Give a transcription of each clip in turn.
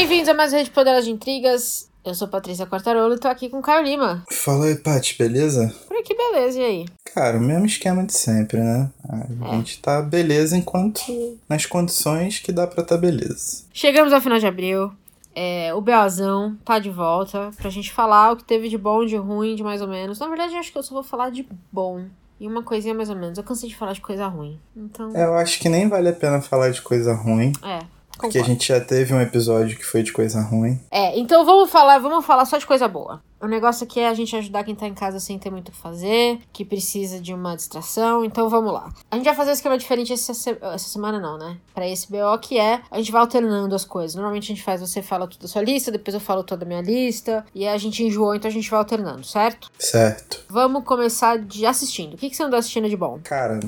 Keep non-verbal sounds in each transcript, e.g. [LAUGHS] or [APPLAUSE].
Bem-vindos a mais um Rede Poderosa de Intrigas. Eu sou Patrícia Quartarolo e tô aqui com o Caio Lima. Fala aí, Paty, beleza? Por aqui, beleza, e aí? Cara, o mesmo esquema de sempre, né? A É. gente tá beleza enquanto nas condições que dá pra tá beleza. Chegamos ao final de abril. É, o Beazão tá de volta pra gente falar o que teve de bom, de ruim, de mais ou menos. Na verdade, eu acho que eu só vou falar de bom. E uma coisinha mais ou menos. Eu cansei de falar de coisa ruim. Então, É, Eu acho que nem vale a pena falar de coisa ruim, é. Porque a concordo. gente já teve um episódio que foi de coisa ruim. É, então vamos falar, vamos falar só de coisa boa. O negócio aqui é a gente ajudar quem tá em casa sem ter muito o que fazer, que precisa de uma distração, então vamos lá. A gente vai fazer um esquema diferente essa, se- essa semana não, né? Pra esse BO que é, a gente vai alternando as coisas. Normalmente a gente faz, você fala tudo da sua lista, depois eu falo toda a minha lista, e aí a gente enjoou, então a gente vai alternando, certo? Certo. Vamos começar de assistindo. O que, que você andou assistindo de bom? Cara,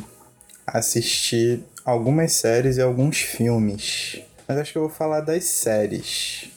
assisti algumas séries e alguns filmes. Mas acho que eu vou falar das séries.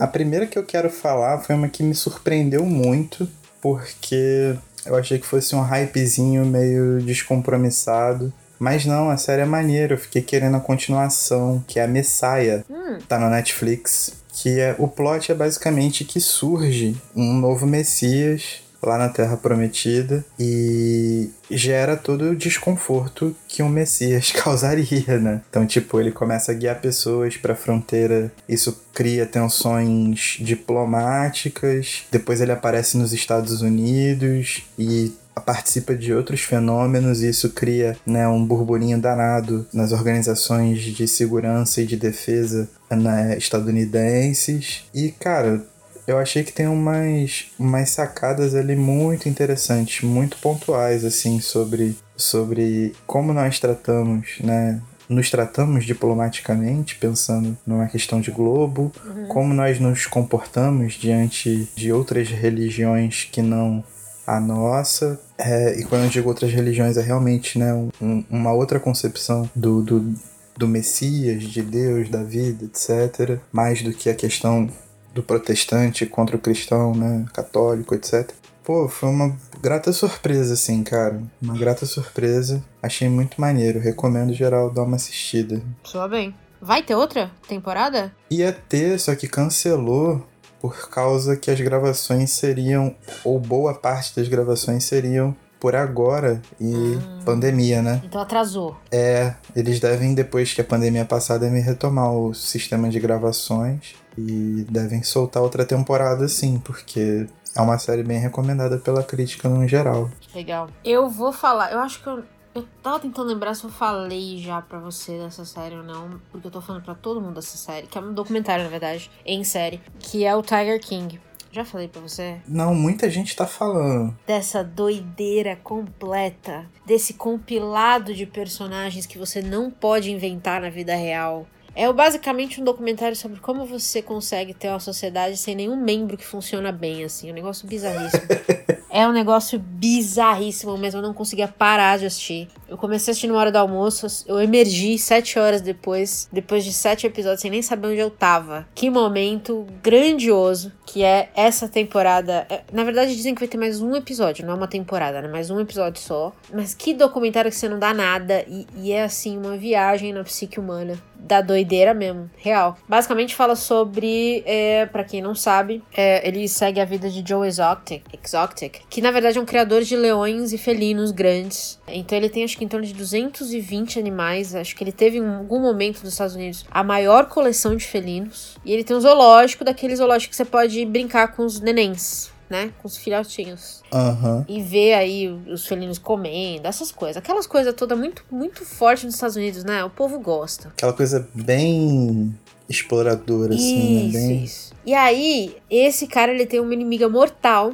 A primeira que eu quero falar foi uma que me surpreendeu muito, porque eu achei que fosse um hypezinho meio descompromissado. Mas não, a série é maneira, eu fiquei querendo a continuação, que é a Messiah. Hum, Tá no Netflix. Que é o plot é basicamente que surge um novo Messias lá na Terra Prometida e gera todo o desconforto que um Messias [LAUGHS] causaria, né? Então, tipo, ele começa a guiar pessoas pra fronteira, isso cria tensões diplomáticas, depois ele aparece nos Estados Unidos e participa de outros fenômenos e isso cria né, um burburinho danado nas organizações de segurança e de defesa né, estadunidenses. E, cara, eu achei que tem umas, umas sacadas ali muito interessantes, muito pontuais, assim, sobre, sobre como nós tratamos, né? Nos tratamos diplomaticamente, pensando numa questão de globo, como nós nos comportamos diante de outras religiões que não a nossa. É, e quando eu digo outras religiões, é realmente né, um- uma outra concepção do, do, do Messias, de Deus, da vida, etc. Mais do que a questão do protestante contra o cristão, né, católico, etc. Pô, foi uma grata surpresa, assim, cara. Uma grata surpresa. Achei muito maneiro. Recomendo geral dar uma assistida. soa bem. Vai ter outra temporada? Ia ter, só que cancelou por causa que as gravações seriam, ou boa parte das gravações seriam por agora e pandemia, né? Então atrasou. É, eles devem, depois que a pandemia passar, devem retomar o sistema de gravações e devem soltar outra temporada sim, porque é uma série bem recomendada pela crítica no geral. Legal. Eu vou falar, eu acho que eu, eu tava tentando lembrar se eu falei já pra você dessa série ou não, porque eu tô falando pra todo mundo dessa série, que é um documentário, na verdade, em série, que é o Tiger King. Já falei pra você? Não, muita gente tá falando. Dessa doideira completa, desse compilado de personagens que você não pode inventar na vida real. É basicamente um documentário sobre como você consegue ter uma sociedade sem nenhum membro que funciona bem, assim. É um negócio bizarríssimo. [LAUGHS] É um negócio bizarríssimo mesmo, eu não conseguia parar de assistir. Eu comecei a assistir na hora do almoço, eu emergi sete horas depois, depois de sete episódios, sem nem saber onde eu tava. Que momento grandioso que é essa temporada. É, Na verdade, dizem que vai ter mais um episódio, não é uma temporada, né? Mais um episódio só. Mas que documentário que você não dá nada e, e é assim, uma viagem na psique humana. Da doideira mesmo, real. Basicamente fala sobre, é, para quem não sabe, é, ele segue a vida de Joe Exotic, Exotic, que na verdade é um criador de leões e felinos grandes. Então ele tem acho que em torno de 220 animais. Acho que ele teve em algum momento nos Estados Unidos a maior coleção de felinos. E ele tem um zoológico, daquele zoológico que você pode brincar com os nenéns. Né? Com os filhotinhos. Aham. E ver aí os felinos comendo, essas coisas. Aquelas coisas todas muito, muito fortes nos Estados Unidos, né? O povo gosta. Aquela coisa bem exploradora, assim, né? Isso, Bem... isso. E aí, esse cara, ele tem uma inimiga mortal,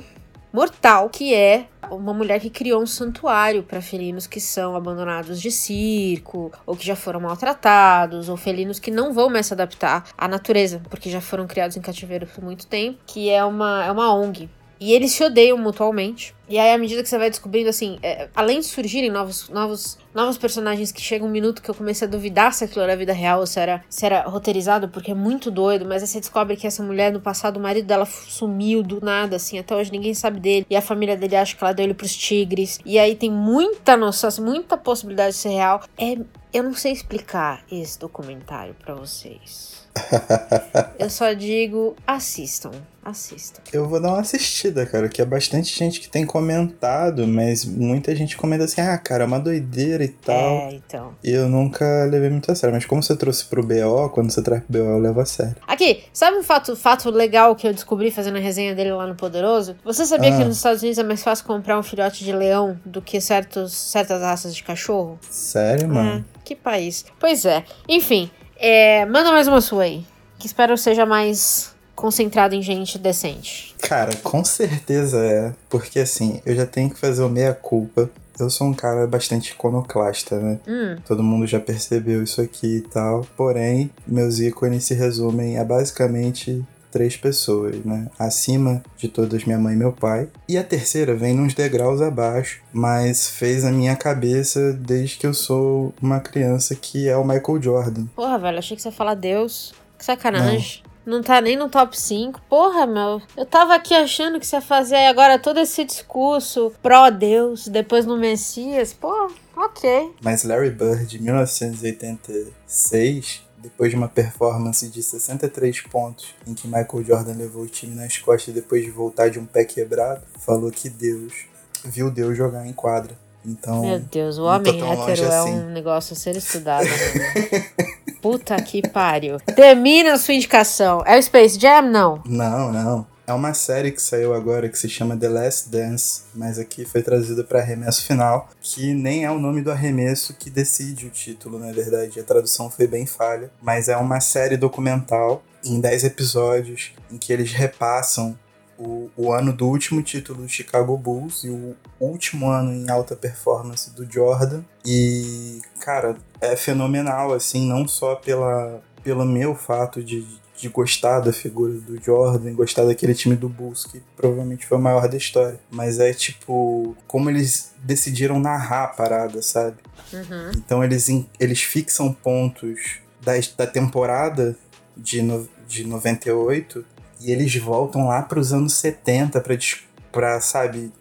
mortal, que é uma mulher que criou um santuário para felinos que são abandonados de circo, ou que já foram maltratados, ou felinos que não vão mais se adaptar à natureza, porque já foram criados em cativeiro por muito tempo, que é uma, é uma ONG. E eles se odeiam mutualmente. E aí, à medida que você vai descobrindo, assim, é, além de surgirem novos, novos, novos personagens que chega um minuto que eu comecei a duvidar se aquilo era vida real ou se era, se era roteirizado, porque é muito doido. Mas aí você descobre que essa mulher, no passado, o marido dela sumiu do nada, assim, até hoje ninguém sabe dele. E a família dele acha que ela deu ele pros tigres. E aí tem muita noção, muita possibilidade de ser real. É, eu não sei explicar esse documentário pra vocês. Eu só digo, assistam. Assistam. Eu vou dar uma assistida, cara, que é bastante gente que tem comentado, mas muita gente comenta assim, ah, cara, é uma doideira e tal. É, então. E eu nunca levei muito a sério. Mas como você trouxe pro BO, quando você traz pro BO, eu levo a sério. Aqui, sabe um fato, fato legal que eu descobri fazendo a resenha dele lá no Poderoso? Você sabia Ah. que nos Estados Unidos é mais fácil comprar um filhote de leão do que certos, certas raças de cachorro? Sério, mano? É, que país. Pois é. Enfim, é, manda mais uma sua aí. Que espero seja mais concentrado em gente decente. Cara, com certeza é. Porque assim, eu já tenho que fazer o meia-culpa. Eu sou um cara bastante iconoclasta, né? Hum, Todo mundo já percebeu isso aqui e tal. Porém, meus ícones se resumem a basicamente três pessoas, né? Acima de todas, minha mãe e meu pai. E a terceira vem nos degraus abaixo, mas fez a minha cabeça desde que eu sou uma criança, que é o Michael Jordan. porra, velho, achei que você ia falar Deus. Que sacanagem. Não. tá nem no top 5. Porra, meu. Eu tava aqui achando que você ia fazer aí agora todo esse discurso pró-Deus, depois no Messias. Pô, ok. Mas Larry Bird, em 1986, depois de uma performance de 63 pontos, em que Michael Jordan levou o time nas costas depois de voltar de um pé quebrado, falou que Deus viu Deus jogar em quadra. Então, Meu Deus, o homem hétero é assim. um negócio a ser estudado, né? [LAUGHS] Puta que pariu. Termina a sua indicação. É o Space Jam? Não. não, não. É uma série que saiu agora que se chama The Last Dance, mas aqui foi trazida para arremesso final, que nem é o nome do arremesso que decide o título, na verdade. A tradução foi bem falha, mas é uma série documental em 10 episódios em que eles repassam o, o ano do último título do Chicago Bulls e o último ano em alta performance do Jordan. E, cara, é fenomenal, assim, não só pela, pelo meu fato de, de gostar da figura do Jordan, gostar daquele time do Bulls, que provavelmente foi o maior da história, mas é tipo, como eles decidiram narrar a parada, sabe? Uhum. Então eles, eles fixam pontos da, da temporada de, no, de 98 e eles voltam lá para os anos 70 para pra, sabe,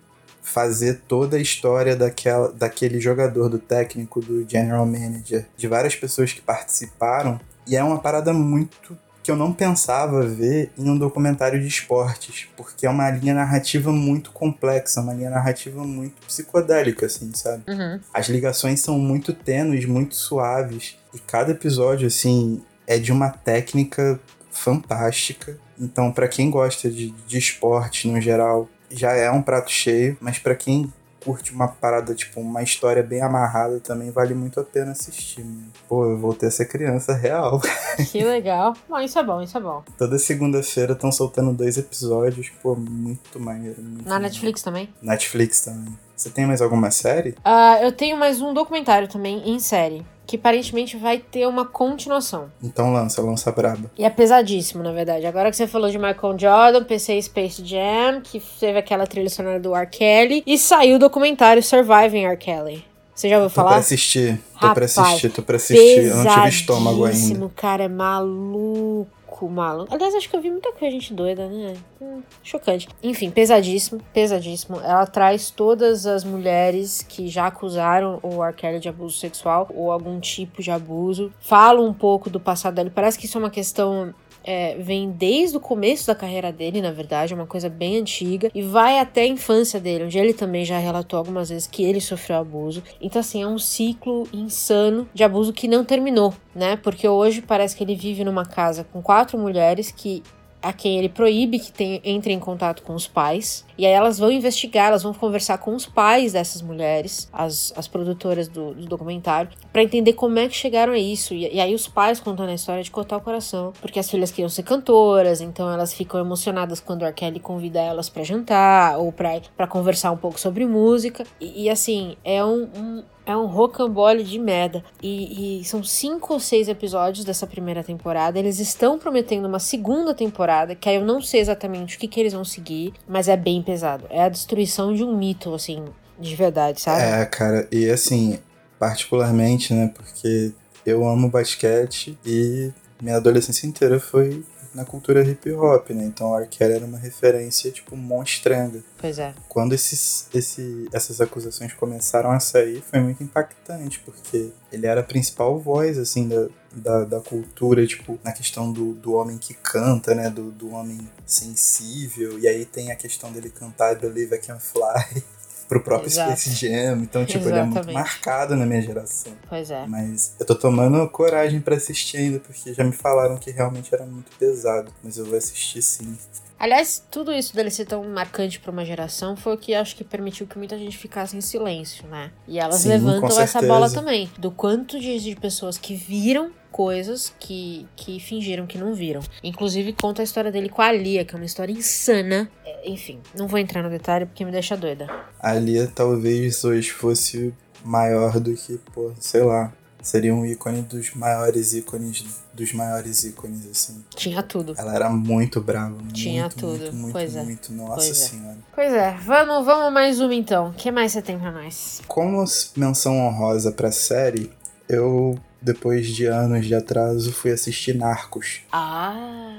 fazer toda a história daquela, daquele jogador, do técnico, do general manager, de várias pessoas que participaram. E é uma parada muito que eu não pensava ver em um documentário de esportes, porque é uma linha narrativa muito complexa, uma linha narrativa muito psicodélica, assim, sabe? Uhum. As ligações são muito tênues, muito suaves. E cada episódio, assim, é de uma técnica fantástica. Então, pra quem gosta de, de esporte no geral, já é um prato cheio. Mas pra quem curte uma parada, tipo, uma história bem amarrada, também vale muito a pena assistir. Mano. Pô, eu voltei a ser criança real. [LAUGHS] Que legal. Bom, isso é bom, isso é bom. Toda segunda-feira estão soltando dois episódios. Pô, muito maneiro. Muito Na maneiro. Netflix também. Netflix também. Você tem mais alguma série? Ah, eu tenho mais um documentário também em série. Que aparentemente vai ter uma continuação. Então lança, lança braba. E é pesadíssimo, na verdade. Agora que você falou de Michael Jordan, pensei em Space Jam, que teve aquela trilha sonora do R. Kelly. E saiu o documentário Surviving R. Kelly. Você já ouviu Tô pra falar? assistir, tô pra Rapaz, assistir, tô pra assistir. Eu não tive estômago ainda. Cara, é maluco, maluco. Aliás, acho que eu vi muita coisa gente doida, né? Hum, chocante. Enfim, pesadíssimo, pesadíssimo. Ela traz todas as mulheres que já acusaram o R. De abuso sexual ou algum tipo de abuso. Fala um pouco do passado dele. Parece que isso é uma questão é, vem desde o começo da carreira dele, na verdade, é uma coisa bem antiga, e vai até a infância dele, onde ele também já relatou algumas vezes que ele sofreu abuso. Então, assim, é um ciclo insano de abuso que não terminou, né? Porque hoje parece que ele vive numa casa com quatro mulheres que. A quem ele proíbe que tem, entre em contato com os pais. E aí elas vão investigar, elas vão conversar com os pais dessas mulheres, as, as produtoras do, do documentário, para entender como é que chegaram a isso. E, e aí os pais contando a história de cortar o coração, porque as filhas queriam ser cantoras, então elas ficam emocionadas quando R. Kelly convida elas para jantar ou para conversar um pouco sobre música. E, e, assim, é um, um é um rocambole de merda. E, e, são cinco ou seis episódios dessa primeira temporada. Eles estão prometendo uma segunda temporada, que aí eu não sei exatamente o que, que eles vão seguir, mas é bem pesado. É a destruição de um mito, assim, de verdade, sabe? É, cara, e assim, particularmente, né, porque eu amo basquete e minha adolescência inteira foi na cultura hip hop, né? Então o R. Kelly era uma referência, tipo, monstrenga. Pois é. Quando esses, esse, essas acusações começaram a sair, foi muito impactante, porque ele era a principal voz, assim, da, da, da cultura, tipo, na questão do, do homem que canta, né? Do, do homem sensível. E aí tem a questão dele cantar I Believe I Can Fly [LAUGHS] pro próprio Exato. Space Jam. Então, tipo, ele é muito Exatamente. marcado na minha geração. Pois é. Mas eu tô tomando coragem pra assistir ainda, porque já me falaram que realmente era muito pesado. Mas eu vou assistir sim. Aliás, tudo isso dele ser tão marcante pra uma geração foi o que acho que permitiu que muita gente ficasse em silêncio, né? E elas Sim, levantam essa bola também. Do quanto de, de pessoas que viram coisas que, que fingiram que não viram. Inclusive, conta a história dele com a Lia, que é uma história insana. É, enfim, não vou entrar no detalhe porque me deixa doida. A Lia talvez hoje fosse maior do que, pô, sei lá. Seria um ícone dos maiores ícones, dos maiores ícones, assim. Tinha tudo. Ela era muito brava. Tinha muito, tudo. Muito, muito, Pois é. muito. Nossa Pois é. senhora. Pois é, vamos, vamos mais uma então. O que mais você tem pra nós? Como menção honrosa pra série, eu, depois de anos de atraso, fui assistir Narcos. Ah.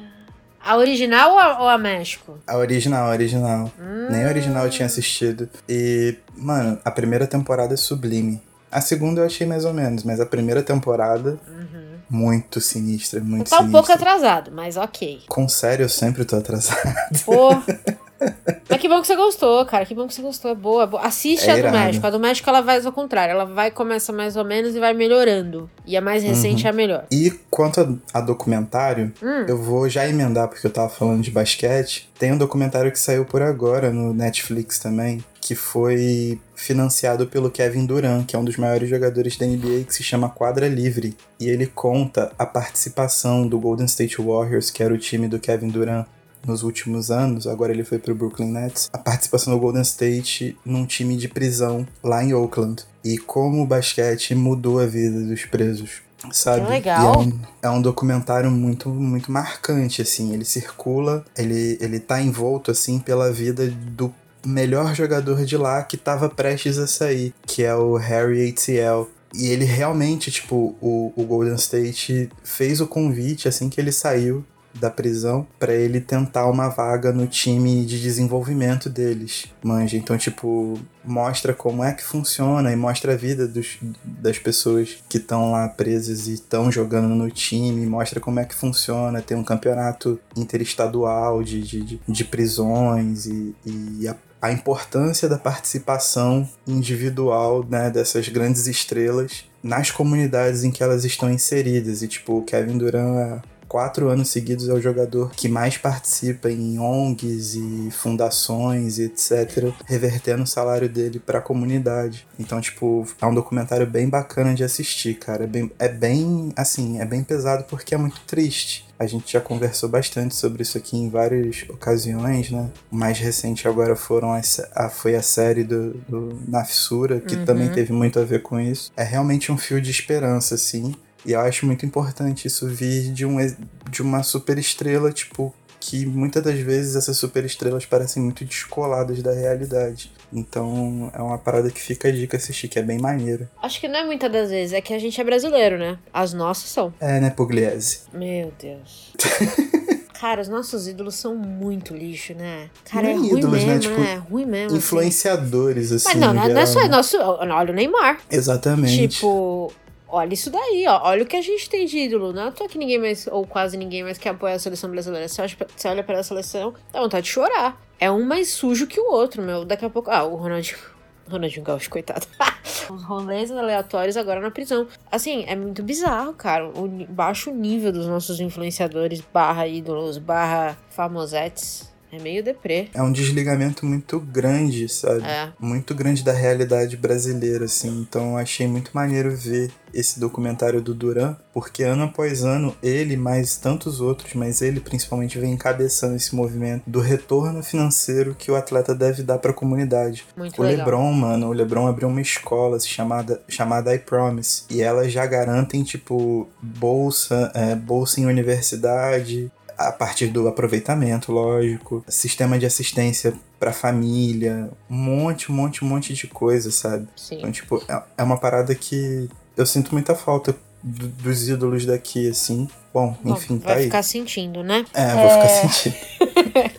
A original ou a, ou a México? A original, a original. Hum. Nem a original eu tinha assistido. E, mano, a primeira temporada é sublime. A segunda eu achei mais ou menos, mas a primeira temporada, Uhum. muito sinistra, muito Tá um sinistra. pouco atrasado, mas ok. Com série eu sempre tô atrasado. Pô. [LAUGHS] Mas que bom que você gostou, cara. Que bom que você gostou. É boa. é boa. Assiste É a do irado. México. A do México ela vai ao contrário. Ela vai começa mais ou menos e vai melhorando. E a mais recente é a melhor. E quanto a, a documentário, Hum. eu vou já emendar porque eu tava falando de basquete. Tem um documentário que saiu por agora no Netflix também, que foi financiado pelo Kevin Durant, que é um dos maiores jogadores da NBA, que se chama Quadra Livre. E ele conta a participação do Golden State Warriors, que era o time do Kevin Durant nos últimos anos, agora ele foi pro Brooklyn Nets, a participação do Golden State num time de prisão lá em Oakland. E como o basquete mudou a vida dos presos. Sabe? Que legal. É um, é um documentário muito, muito marcante, assim. Ele circula, ele, ele tá envolto, assim, pela vida do melhor jogador de lá que tava prestes a sair, que é o Harry ATL. E ele realmente, tipo, o, o Golden State fez o convite assim que ele saiu da prisão pra ele tentar uma vaga no time de desenvolvimento deles. Manja, então tipo, mostra como é que funciona e mostra a vida dos, das pessoas que estão lá presas e estão jogando no time, mostra como é que funciona, tem um campeonato interestadual de, de, de, de prisões e, e a a importância da participação individual né, dessas grandes estrelas nas comunidades em que elas estão inseridas. E, tipo, o Kevin Durant, quatro anos seguidos, é o jogador que mais participa em ONGs e fundações e etc., revertendo o salário dele para a comunidade. Então, tipo, é um documentário bem bacana de assistir, cara. É bem, é bem, assim, é bem pesado porque é muito triste. A gente já conversou bastante sobre isso aqui em várias ocasiões, né? O mais recente agora foram as, a, foi a série do, do Nafsura, que Uhum. também teve muito a ver com isso. É realmente um fio de esperança, assim. E eu acho muito importante isso vir de, um, de uma super estrela, tipo, que muitas das vezes essas super estrelas parecem muito descoladas da realidade. Então é uma parada que fica a dica assistir, que é bem maneiro. Acho que não é muitas das vezes, é que a gente é brasileiro, né? As nossas são. É, né, Pugliese? Meu Deus. [LAUGHS] Cara, os nossos ídolos são muito lixo, né? Cara, é Nem ruim ídolos, né? mesmo, Tipo, é ruim mesmo. assim. Influenciadores, assim. Mas não, no não é- é só né? nosso. Olha o Neymar. Exatamente. Tipo, olha isso daí, ó. Olha o que a gente tem de ídolo. Não é toa que ninguém mais, ou quase ninguém mais, quer apoiar a seleção brasileira. Você, olha olha pra seleção, dá vontade de chorar. É um mais sujo que o outro, meu. Daqui a pouco. Ah, o Ronaldinho. [LAUGHS] Ronaldinho Gaúcho, coitado. [LAUGHS] Os rolês aleatórios agora na prisão. Assim, é muito bizarro, cara. O baixo nível dos nossos influenciadores, barra ídolos, barra famosetes. É meio deprê. É um desligamento muito grande, sabe? É. Muito grande da realidade brasileira, assim. Então eu achei muito maneiro ver esse documentário do Duran, porque ano após ano, ele, mais tantos outros, mas ele principalmente vem encabeçando esse movimento do retorno financeiro que o atleta deve dar pra comunidade. Muito O legal. LeBron, mano, o LeBron abriu uma escola chamada, chamada I Promise. E elas já garantem, tipo, bolsa, é, bolsa em universidade, a partir do aproveitamento, lógico. Sistema de assistência pra família. Um monte, um monte, um monte de coisa, sabe? Sim. Então, tipo, é- é uma parada que eu sinto muita falta do, dos ídolos daqui, assim. Bom, enfim, Bom, tá vai aí. ficar sentindo, né? É, vou ficar sentindo. [LAUGHS]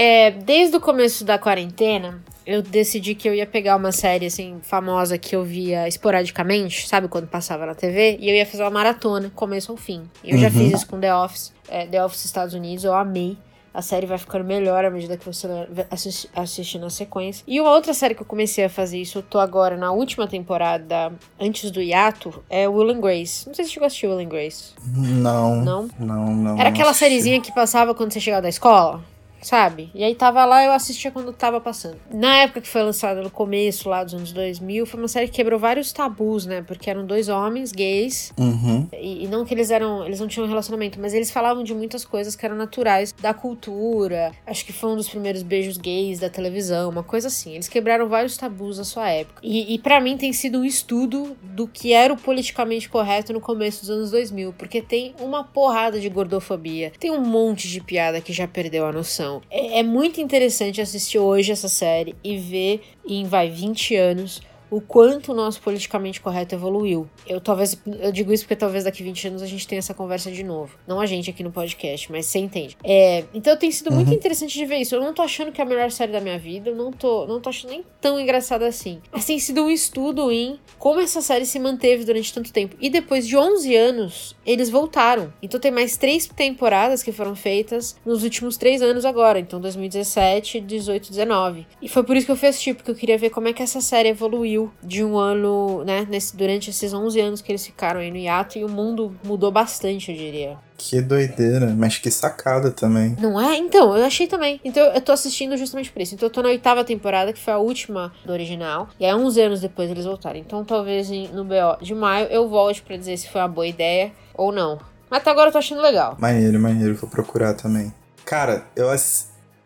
É, desde o começo da quarentena, eu decidi que eu ia pegar uma série assim famosa que eu via esporadicamente, sabe quando passava na TV, e eu ia fazer uma maratona, começo ao fim. E eu já Uhum. fiz isso com The Office, é, The Office Estados Unidos, eu amei. A série vai ficando melhor à medida que você vai assisti- assistindo a sequência. E uma outra série que eu comecei a fazer isso, eu tô agora na última temporada, antes do hiato, é Will and Grace. Não sei se você chegou a assistir Will and Grace. Não. Não? Não, não. Era não aquela assisti. sériezinha que passava quando você chegava da escola, sabe? E aí tava lá, eu assistia quando tava passando. Na época que foi lançada, no começo lá dos anos 2000, foi uma série que quebrou vários tabus, né? Porque eram dois homens gays, Uhum. e, e não que eles eram, eles não tinham um relacionamento, mas eles falavam de muitas coisas que eram naturais da cultura. Acho que foi um dos primeiros beijos gays da televisão, uma coisa assim. Eles quebraram vários tabus da sua época. E, e para mim tem sido um estudo do que era o politicamente correto no começo dos anos 2000, porque tem uma porrada de gordofobia, tem um monte de piada que já perdeu a noção. É, é muito interessante assistir hoje essa série e ver em vai 20 anos o quanto o nosso politicamente correto evoluiu. Eu talvez eu digo isso porque talvez daqui 20 anos a gente tenha essa conversa de novo. Não a gente aqui no podcast, mas você entende. É, então tem sido muito Uhum. interessante de ver isso. Eu não tô achando que é a melhor série da minha vida, eu não tô, não tô achando nem tão engraçada assim. Mas tem sido um estudo em como essa série se manteve durante tanto tempo. E depois de 11 anos, eles voltaram. Então tem mais três temporadas que foram feitas nos últimos três anos agora. Então 2017, 18, 19. E foi por isso que eu fui assistir, porque eu queria ver como é que essa série evoluiu de um ano, né, nesse, durante esses 11 anos que eles ficaram aí no hiato. E o mundo mudou bastante, eu diria. Que doideira, mas que sacada também. Não é? Então, eu achei também. Então, eu tô assistindo justamente por isso. Então, eu tô na oitava temporada, que foi a última do original. E aí, 11 anos depois, eles voltaram. Então, talvez no BO de maio eu volte pra dizer se foi uma boa ideia ou não. Mas até agora eu tô achando legal. Maneiro, maneiro, vou procurar também. Cara, eu,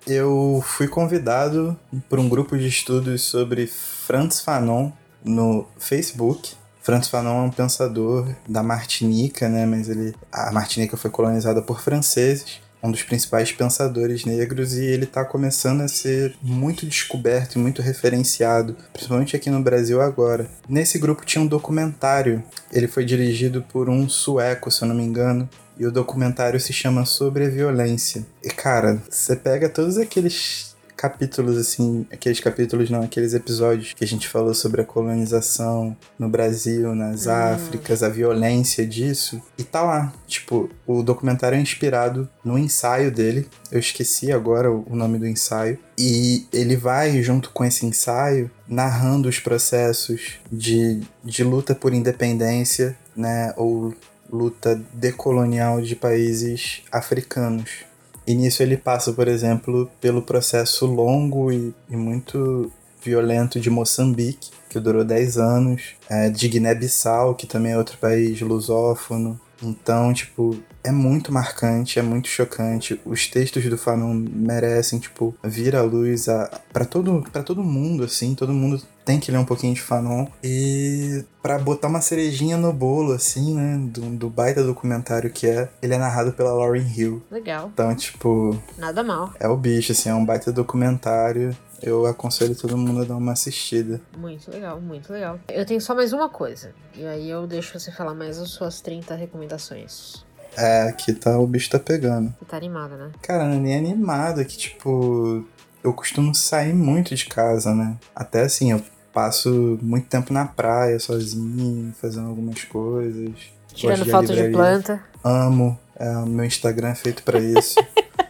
eu fui convidado por um grupo de estudos sobre Franz Fanon no Facebook. Franz Fanon é um pensador da Martinica, né? Mas ele, a Martinica foi colonizada por franceses, um dos principais pensadores negros, e ele está começando a ser muito descoberto e muito referenciado, principalmente aqui no Brasil agora. Nesse grupo tinha um documentário, ele foi dirigido por um sueco, se eu não me engano, e o documentário se chama Sobre a Violência. E cara, você pega todos aqueles capítulos assim, aqueles capítulos não, aqueles episódios que a gente falou sobre a colonização no Brasil, nas Áfricas, a violência disso, e tá lá, tipo, o documentário é inspirado no ensaio dele. Eu esqueci agora o o nome do ensaio. E ele vai, junto com esse ensaio, narrando os processos de, de luta por independência, né? Ou luta decolonial de países africanos. E nisso ele passa, por exemplo, pelo processo longo e, e muito violento de Moçambique, que durou 10 anos, é, de Guiné-Bissau, que também é outro país lusófono. Então, tipo, é muito marcante, é muito chocante. Os textos do Fanon merecem, tipo, vir à luz a, para todo, pra todo mundo, assim. Todo mundo tem que ler um pouquinho de Fanon. E para botar uma cerejinha no bolo, assim, né? Do, do baita documentário que é, ele é narrado pela Lauryn Hill. Legal. Então, tipo, Nada mal. é o bicho, assim, é um baita documentário. Eu aconselho todo mundo a dar uma assistida. Muito legal, muito legal. Eu tenho só mais uma coisa. E aí eu deixo você falar mais as suas 30 recomendações. É, aqui tá, o bicho tá pegando. Você tá animada, né? Cara, não é nem animado, é que, tipo, eu costumo sair muito de casa, né? Até assim, eu passo muito tempo na praia sozinho, fazendo algumas coisas. Tirando de foto de planta. Amo, é, o meu Instagram é feito pra isso. [LAUGHS]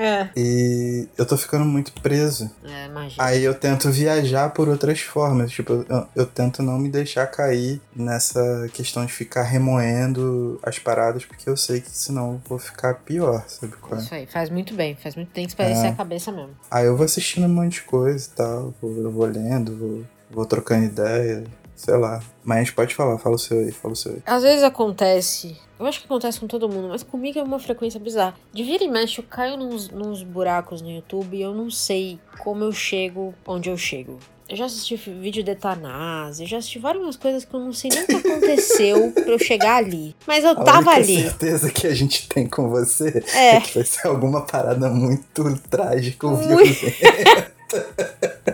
É. e eu tô ficando muito preso. É, imagina. Aí eu tento viajar por outras formas. Tipo, eu, eu tento não me deixar cair nessa questão de ficar remoendo as paradas, porque eu sei que senão eu vou ficar pior, sabe qual é? Isso aí, faz muito bem, faz muito tem que espairecer É. a cabeça mesmo. Aí eu vou assistindo um monte de coisa e tal, eu vou lendo, vou, vou trocando ideia, sei lá. Mas pode falar, fala o seu aí, fala o seu aí. Às vezes acontece, eu acho que acontece com todo mundo, mas comigo é uma frequência bizarra. De vira e mexe, eu caio nos, nos buracos no YouTube e eu não sei como eu chego onde eu chego. Eu já assisti vídeo de Etanás, eu já assisti várias coisas que eu não sei nem o que aconteceu [LAUGHS] pra eu chegar ali. Mas eu A tava ali. certeza que a gente tem com você É. é que vai ser alguma parada muito trágica ou Muito. violenta. [LAUGHS]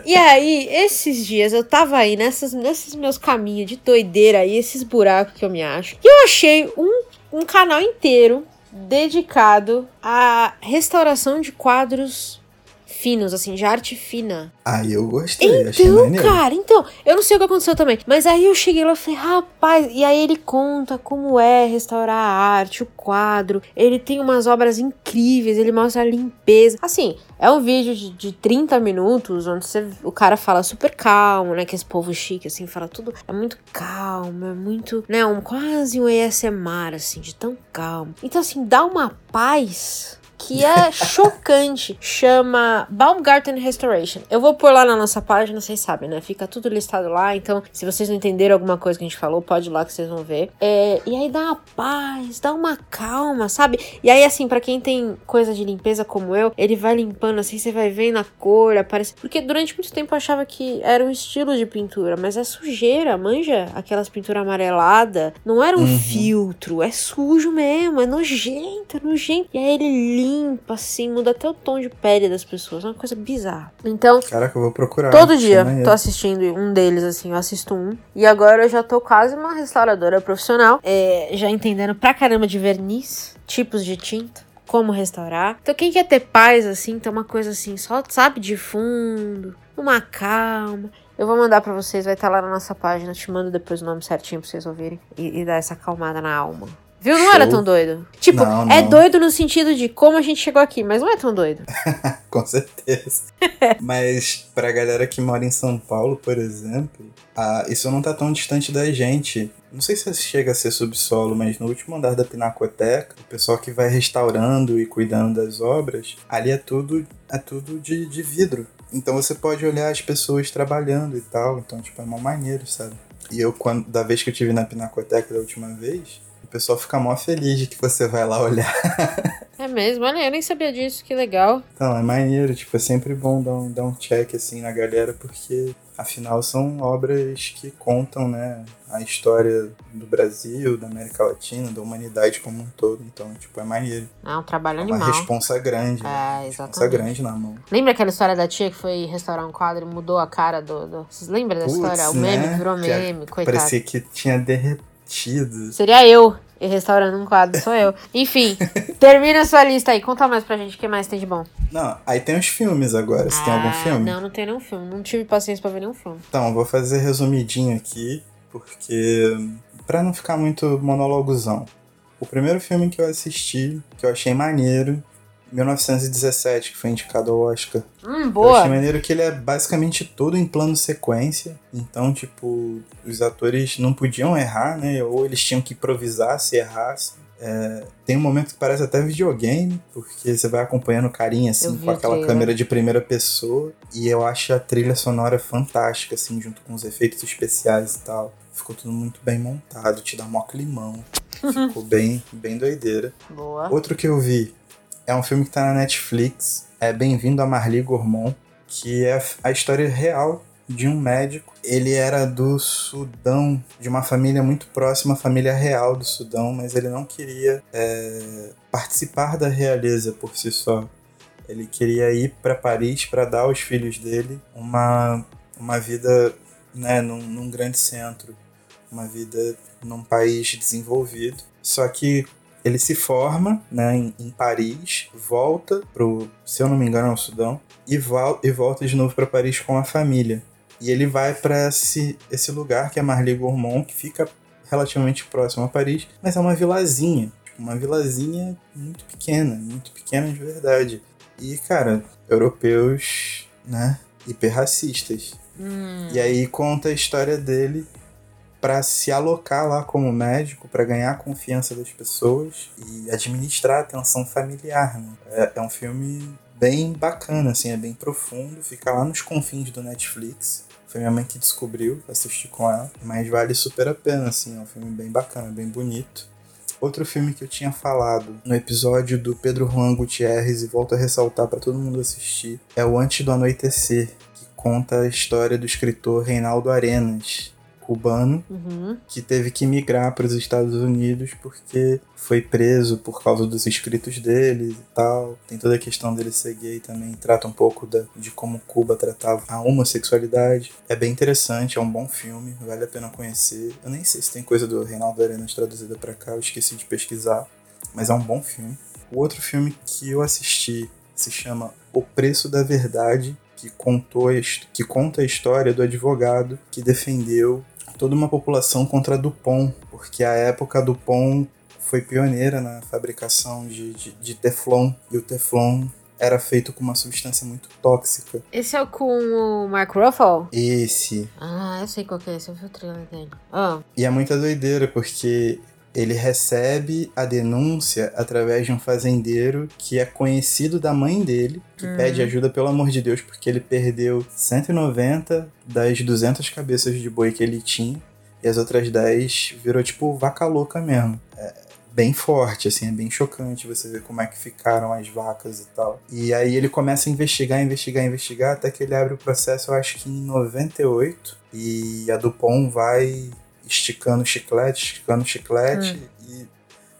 E aí, esses dias eu tava aí nessas, nesses meus caminhos de doideira aí, esses buracos que eu me acho. E eu achei um, um canal inteiro dedicado à restauração de quadros finos, assim, de arte fina. Aí eu gostei, Então, cara, então, eu não sei o que aconteceu também, mas aí eu cheguei lá e falei, rapaz, e aí ele conta como é restaurar a arte, o quadro, ele tem umas obras incríveis, ele mostra a limpeza. Assim, é um vídeo de, de 30 minutos, onde você, o cara fala super calmo, né, que esse povo chique, assim, fala tudo, é muito calmo, é muito, né, um, quase um ASMR, assim, de tão calmo. Então, assim, dá uma paz que é [LAUGHS] chocante. Chama Baumgarten Restoration. Eu vou pôr lá na nossa página, vocês sabem, né? Fica tudo listado lá. Então, se vocês não entenderam alguma coisa que a gente falou, pode ir lá que vocês vão ver. É, e aí dá uma paz, dá uma calma, sabe? E aí, assim, para quem tem coisa de limpeza como eu, ele vai limpando assim, você vai vendo a cor, aparece. Porque durante muito tempo eu achava que era um estilo de pintura, mas é sujeira, manja? Aquelas pinturas amareladas. Não era um Uhum. filtro, é sujo mesmo, é nojento, é nojento. E aí ele limpa, assim, muda até o tom de pele das pessoas. É uma coisa bizarra. Então, Caraca, eu vou procurar. Todo dia tô assistindo um deles, assim, eu assisto um. E agora eu já tô quase uma restauradora profissional, é, já entendendo pra caramba de verniz, tipos de tinta. Como restaurar. Então, quem quer ter paz, assim, ter uma coisa assim, só, sabe, de fundo, uma calma. Eu vou mandar pra vocês, vai estar lá na nossa página. Te mando depois o nome certinho pra vocês ouvirem e, e dar essa acalmada na alma. Viu? Não era Show. tão doido. Tipo, Não, é não. doido no sentido de como a gente chegou aqui, mas não é tão doido. [LAUGHS] Com certeza. [LAUGHS] Mas pra galera que mora em São Paulo, por exemplo, ah, isso não tá tão distante da gente. Não sei se chega a ser subsolo, mas no último andar da Pinacoteca, o pessoal que vai restaurando e cuidando das obras, ali é tudo, é tudo de, de vidro. Então você pode olhar as pessoas trabalhando e tal. Então, tipo, é mó maneiro, sabe? E eu, quando, da vez que eu tive na Pinacoteca da última vez, o pessoal fica mó feliz de que você vai lá olhar. [LAUGHS] É mesmo? Olha, eu nem sabia disso, que legal. Então, é maneiro, tipo, é sempre bom dar um, dar um check assim na galera, porque afinal são obras que contam, né, a história do Brasil, da América Latina, da humanidade como um todo. Então, tipo, é maneiro. É um trabalho É uma animal. responsa grande, né? É, Responsa exatamente. grande na mão. Lembra aquela história da tia que foi restaurar um quadro e mudou a cara do. do... Vocês lembram da Putz, história? O meme né? virou Que a- meme, coitado. Parecia que tinha derretido. Seria eu e restaurando um quadro, sou eu. [LAUGHS] Enfim, termina a sua lista aí. Conta mais pra gente o que mais tem de bom. Não, aí tem os filmes agora. Você tem algum Ah, filme? Não, não tem nenhum filme. Não tive paciência pra ver nenhum filme. Então, vou fazer resumidinho aqui, porque pra não ficar muito monólogozão. O primeiro filme que eu assisti, que eu achei maneiro, 1917, que foi indicado ao Oscar. Hum, Eu boa. achei maneiro que ele é basicamente todo em plano sequência. Então, tipo, os atores não podiam errar, né? Ou eles tinham que improvisar se errassem. É, tem um momento que parece até videogame, porque você vai acompanhando o carinha Eu assim, com aquela câmera de primeira pessoa. E eu acho a trilha sonora fantástica, assim, junto com os efeitos especiais e tal. Ficou tudo muito bem montado, te dá mó climão. [LAUGHS] Ficou bem, bem doideira. Boa. Outro que eu vi é um filme que tá na Netflix, é Bem-vindo a Marli Gourmand, que é a história real de um médico. Ele era do Sudão, de uma família muito próxima família real do Sudão, mas ele não queria é, participar da realeza por si só. Ele queria ir para Paris para dar aos filhos dele uma, uma vida né, num, num grande centro, uma vida num país desenvolvido. Só que ele se forma né, em, em Paris, volta pro, se eu não me engano, é o Sudão, e, vol e volta de novo para Paris com a família. E ele vai para esse, esse lugar que é Marly Gourmand, que fica relativamente próximo a Paris, mas é uma vilazinha. tipo, Uma vilazinha muito pequena, muito pequena de verdade. E, cara, europeus, né, hiperracistas. Hum, E aí conta a história dele para se alocar lá como médico, para ganhar a confiança das pessoas e administrar a atenção familiar. Né? É, é um filme bem bacana, assim, é bem profundo, fica lá nos confins do Netflix. Foi minha mãe que descobriu, assisti com ela, mas vale super a pena, assim, é um filme bem bacana, bem bonito. Outro filme que eu tinha falado no episódio do Pedro Juan Gutierrez e volto a ressaltar para todo mundo assistir é o Antes do Anoitecer, que conta a história do escritor Reinaldo Arenas, cubano Uhum. que teve que migrar para os Estados Unidos porque foi preso por causa dos escritos dele e tal. Tem toda a questão dele ser gay também, trata um pouco da, de como Cuba tratava a homossexualidade. É bem interessante, é um bom filme, vale a pena conhecer. Eu nem sei se tem coisa do Reinaldo Arenas traduzida para cá, eu esqueci de pesquisar, mas é um bom filme. O outro filme que eu assisti se chama O Preço da Verdade, que, contou, que conta a história do advogado que defendeu toda uma população contra a Dupont, porque a época a Dupont foi pioneira na fabricação de, de, de Teflon, e o Teflon era feito com uma substância muito tóxica. Esse é o com o Mark Ruffalo? Esse. Ah, eu sei qual que é esse, eu vi o trailer dele. Ah, E é muita doideira, porque ele recebe a denúncia através de um fazendeiro que é conhecido da mãe dele, que Hum. pede ajuda pelo amor de Deus, porque ele perdeu 190 das 200 cabeças de boi que ele tinha, e as outras 10 virou tipo vaca louca mesmo. É bem forte, assim, é bem chocante você ver como é que ficaram as vacas e tal. E aí ele começa a investigar, investigar, investigar, até que ele abre o processo, eu acho que em 98, e a Dupont vai esticando chiclete, esticando chiclete, e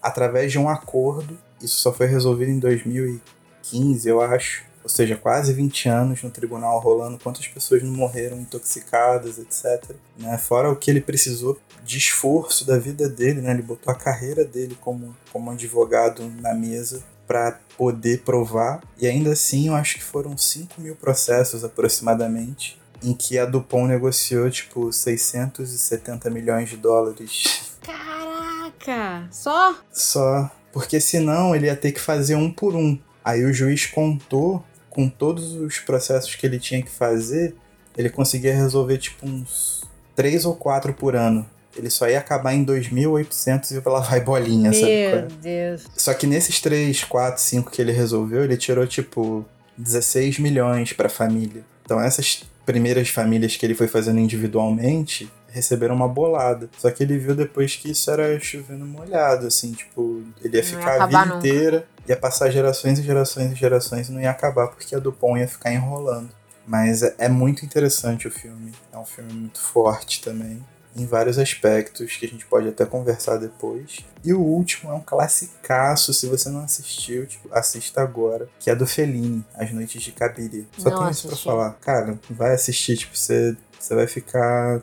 através de um acordo, isso só foi resolvido em 2015, eu acho. Ou seja, quase 20 anos no tribunal rolando, quantas pessoas não morreram intoxicadas, etc. Né? Fora o que ele precisou de esforço da vida dele, né? Ele botou a carreira dele como, como advogado na mesa para poder provar. E ainda assim, eu acho que foram 5 mil processos aproximadamente, em que a Dupont negociou, tipo, 670 milhões de dólares caraca! Só? só. Porque senão ele ia ter que fazer um por um. Aí o juiz contou com todos os processos que ele tinha que fazer, ele conseguia resolver tipo uns três ou quatro por ano. Ele só ia acabar em 2.800 e lá vai bolinha, sabe? qual é? Meu Deus. Só que nesses 3, 4, 5 que ele resolveu, ele tirou tipo 16 milhões pra família. Então essas primeiras famílias que ele foi fazendo individualmente receberam uma bolada. Só que ele viu depois que isso era chovendo molhado, assim, tipo, ele ia Não ia ficar a acabar vida nunca. inteira, ia passar gerações e gerações e gerações e não ia acabar porque a Dupont ia ficar enrolando. Mas é, é muito interessante o filme. É um filme muito forte também. Em vários aspectos que a gente pode até conversar depois. E o último é um classicaço. Se você não assistiu, tipo, assista agora. Que é do Fellini, As Noites de Cabiri. Só Não tenho isso pra falar. Cara, vai assistir. Tipo, você, você vai ficar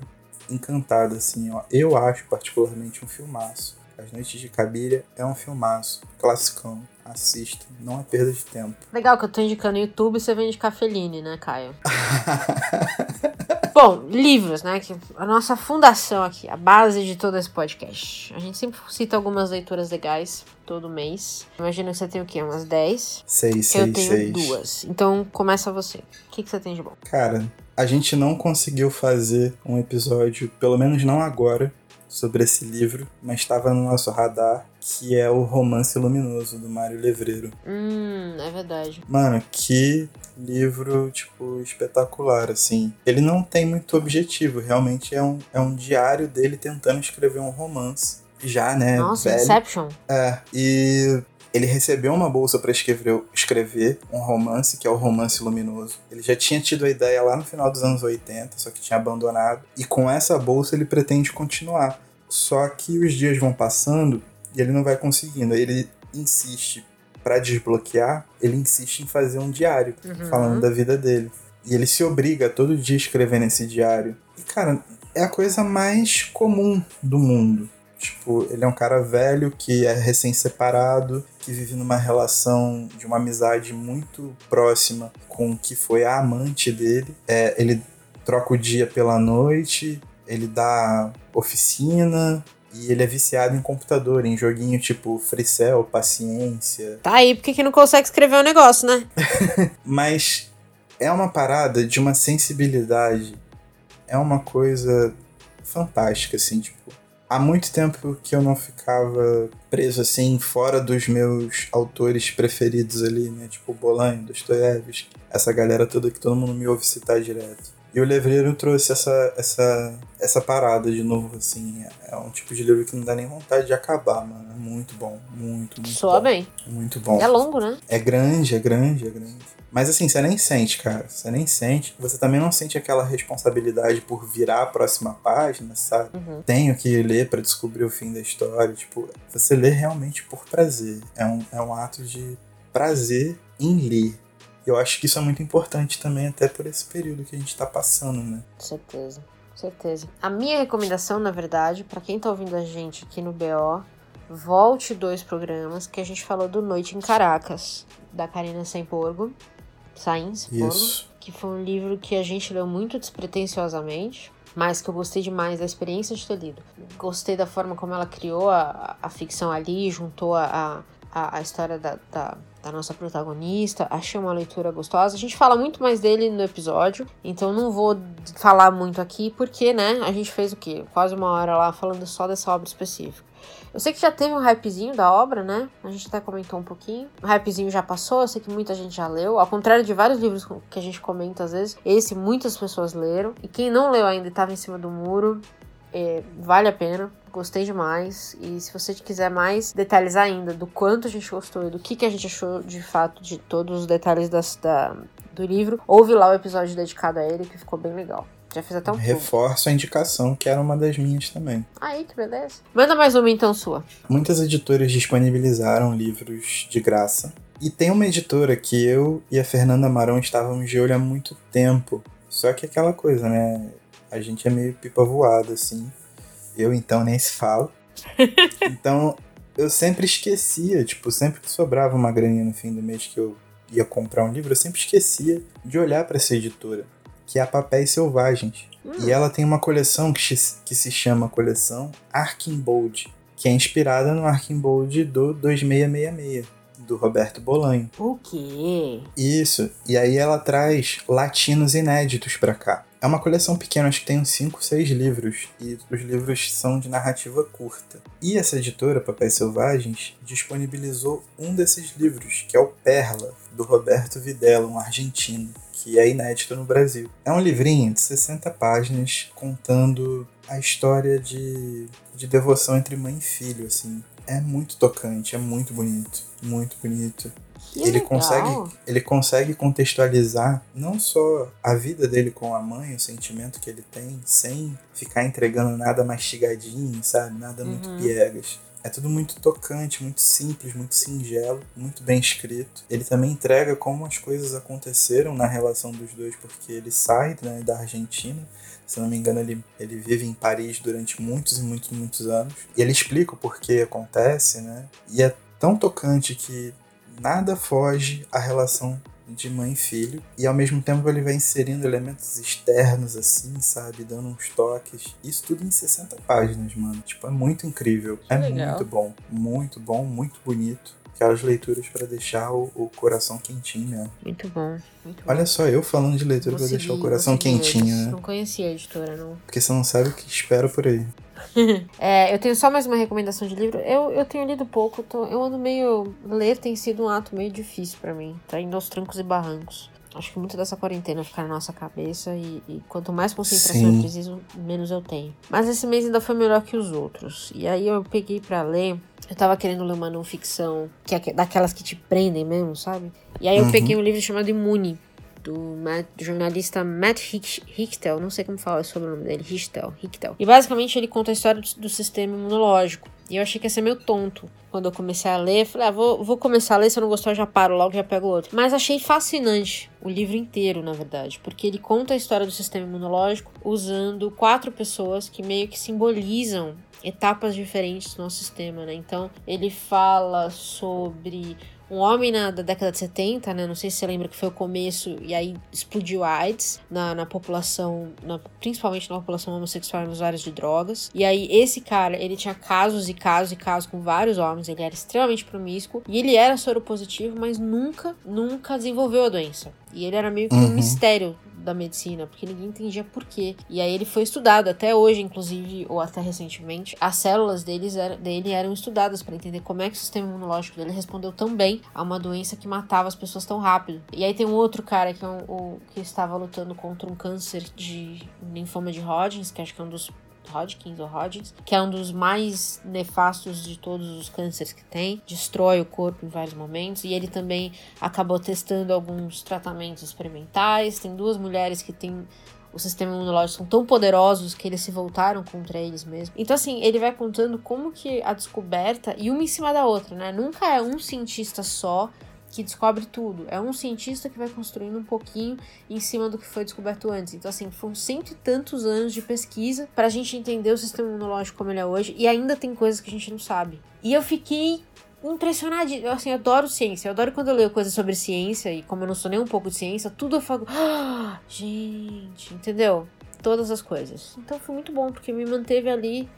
encantado, assim. Ó. Eu acho particularmente um filmaço. As Noites de Cabiria é um filmaço. Classicão. Assista. Não é perda de tempo. Legal que eu tô indicando no YouTube você vai indicar Fellini, né, Caio? [LAUGHS] Bom, livros, né? Que a nossa fundação aqui, a base de todo esse podcast. A gente sempre cita algumas leituras legais todo mês. Imagino que você tem o quê? Umas 10? Seis, Eu seis, tenho seis. duas. Então começa você. O que, que você tem de bom? Cara, a gente não conseguiu fazer um episódio, pelo menos não agora, sobre esse livro, mas estava no nosso radar, que é o Romance Luminoso, do Mário Levreiro. Hum, é verdade. Mano, que livro, tipo, espetacular, assim. Ele não tem muito objetivo, realmente é um, é um diário dele tentando escrever um romance. Já, né, Nossa, velho. Inception. É, e ele recebeu uma bolsa para escrever, escrever um romance, que é o Romance Luminoso. Ele já tinha tido a ideia lá no final dos anos 80, só que tinha abandonado. E com essa bolsa ele pretende continuar. Só que os dias vão passando e ele não vai conseguindo. Ele insiste para desbloquear, ele insiste em fazer um diário Uhum. falando da vida dele. E ele se obriga a todo dia escrever nesse diário. E, cara, é a coisa mais comum do mundo. Tipo, ele é um cara velho que é recém-separado, que vive numa relação de uma amizade muito próxima com o que foi a amante dele. É, ele troca o dia pela noite, ele dá oficina e ele é viciado em computador, em joguinho tipo Freecell, Paciência, Tá aí, por que não consegue escrever um negócio, né? [LAUGHS] mas é uma parada de uma sensibilidade, é uma coisa fantástica, assim, tipo. Há muito tempo que eu não ficava preso, assim, fora dos meus autores preferidos ali, né? Tipo Bolanho, Dostoiévski, essa galera toda que todo mundo me ouve citar direto. E o Levreiro trouxe essa, essa, essa parada de novo, assim. É um tipo de livro que não dá nem vontade de acabar, mano. É muito bom, muito, muito Soa bom. bem. Muito bom. É longo, né? É grande, é grande, é grande. Mas assim, você nem sente, cara. Você nem sente. Você também não sente aquela responsabilidade por virar a próxima página, sabe? Uhum. Tenho que ler para descobrir o fim da história. Tipo, você lê realmente por prazer. É um, é um ato de prazer em ler. Eu acho que isso é muito importante também, até por esse período que a gente tá passando, né? Certeza, certeza. A minha recomendação, na verdade, para quem tá ouvindo a gente aqui no BO, volte dois programas que a gente falou do Noite em Caracas, da Karina Semporgo, Sainz Isso. que foi um livro que a gente leu muito despretensiosamente, mas que eu gostei demais da experiência de ter lido. Gostei da forma como ela criou a, a ficção ali, juntou a, a, a história da, da, da nossa protagonista. Achei uma leitura gostosa. A gente fala muito mais dele no episódio, então não vou falar muito aqui, porque, né, a gente fez o quê? Quase uma hora lá falando só dessa obra específica. Eu sei que já teve um hypezinho da obra, né? A gente até comentou um pouquinho. O hypezinho já passou, eu sei que muita gente já leu. Ao contrário de vários livros que a gente comenta às vezes, esse muitas pessoas leram. E quem não leu ainda e estava em cima do muro, é, vale a pena. Gostei demais. E se você quiser mais detalhes ainda do quanto a gente gostou e do que, que a gente achou de fato de todos os detalhes das, da, do livro, ouve lá o episódio dedicado a ele, que ficou bem legal. Já fiz até um. Reforço a indicação, que era uma das minhas também. Aí, que beleza. Manda mais uma então sua. Muitas editoras disponibilizaram livros de graça. E tem uma editora que eu e a Fernanda Marão estávamos de olho há muito tempo. Só que aquela coisa, né? A gente é meio pipa voada, assim. Eu então nem se fala. [LAUGHS] então eu sempre esquecia, tipo, sempre que sobrava uma graninha no fim do mês que eu ia comprar um livro, eu sempre esquecia de olhar para essa editora, que é a Papéis Selvagens. E ela tem uma coleção que, que se chama Coleção Arkimbold, que é inspirada no Arkimbold do 2666, do Roberto Bolanho. O quê? Isso. E aí ela traz latinos inéditos pra cá. É uma coleção pequena, acho que tem uns 5, 6 livros. E os livros são de narrativa curta. E essa editora, Papéis Selvagens, disponibilizou um desses livros, que é o Perla, do Roberto Videla, um argentino, que é inédito no Brasil. É um livrinho de 60 páginas contando a história de, de devoção entre mãe e filho, assim. É muito tocante, é muito bonito, muito bonito. Que ele legal. consegue, ele consegue contextualizar não só a vida dele com a mãe, o sentimento que ele tem, sem ficar entregando nada mastigadinho, sabe? Nada muito Uhum. piegas. É tudo muito tocante, muito simples, muito singelo, muito bem escrito. Ele também entrega como as coisas aconteceram na relação dos dois, porque ele sai né, da Argentina. Se não me engano, ele, ele vive em Paris durante muitos e muitos, muitos anos. E ele explica o porquê acontece, né? E é tão tocante que nada foge à relação de mãe e filho. E ao mesmo tempo ele vai inserindo elementos externos, assim, sabe? Dando uns toques. Isso tudo em 60 páginas, mano. Tipo, é muito incrível. Que é legal. muito bom. Muito bom, muito bonito. Aquelas leituras para deixar o, o coração quentinho mesmo. Muito bom, muito bom. Olha só, eu falando de leitura pra deixar o coração quentinho, né? Não conhecia a editora, não. Porque você não sabe o que espera por aí. [LAUGHS] É, eu tenho só mais uma recomendação de livro. Eu, eu tenho lido pouco, tô- eu ando meio. Ler tem sido um ato meio difícil pra mim. Tá indo aos trancos e barrancos. Acho que muito dessa quarentena fica na nossa cabeça e, e quanto mais concentração Sim. eu preciso, menos eu tenho. Mas esse mês ainda foi melhor que os outros. E aí eu peguei pra ler. Eu tava querendo ler uma não ficção, que é aque- daquelas que te prendem mesmo, sabe? E aí eu Uhum. peguei um livro chamado Imune, do, Matt- jornalista Matt Hichtel, não sei como falar sobre o nome dele, Hichtel, Hichtel. E basicamente ele conta a história do, do sistema imunológico. E eu achei que ia ser meio tonto. Quando eu comecei a ler, falei, ah, vou, vou começar a ler, se eu não gostar eu já paro logo, já pego outro. Mas achei fascinante o livro inteiro, na verdade, porque ele conta a história do sistema imunológico usando quatro pessoas que meio que simbolizam etapas diferentes do nosso sistema, né? Então, ele fala sobre um homem na, da década de 70, né? Não sei se você lembra que foi o começo, e aí explodiu a AIDS na, na população, na- principalmente na população homossexual e nos usuários de drogas. E aí, esse cara, ele tinha casos e casos e casos com vários homens, ele era extremamente promíscuo, e ele era soro positivo, mas nunca, nunca desenvolveu a doença. E ele era meio que um Uhum. mistério da medicina, porque ninguém entendia por quê. E aí ele foi estudado, até hoje, inclusive, ou até recentemente, as células deles era, dele eram estudadas para entender como é que o sistema imunológico dele respondeu tão bem a uma doença que matava as pessoas tão rápido. E aí tem um outro cara que, é um, que estava lutando contra um câncer de linfoma de Hodgkin, que acho que é um dos Hodgkins ou Hodgins, que é um dos mais nefastos de todos os cânceres que tem, destrói o corpo em vários momentos, e ele também acabou testando alguns tratamentos experimentais. Tem duas mulheres que têm o sistema imunológico são tão poderosos que eles se voltaram contra eles mesmos. Então, assim, ele vai contando como que a descoberta, e uma em cima da outra, né? Nunca é um cientista só que descobre tudo. É um cientista que vai construindo um pouquinho em cima do que foi descoberto antes. Então, assim, foram cento e tantos anos de pesquisa para a gente entender o sistema imunológico como ele é hoje e ainda tem coisas que a gente não sabe. E eu fiquei impressionada. Eu, assim, adoro ciência. Eu adoro quando eu leio coisas sobre ciência e como eu não sou nem um pouco de ciência, tudo eu falo, ah, gente, entendeu? Todas as coisas. Então foi muito bom porque me manteve ali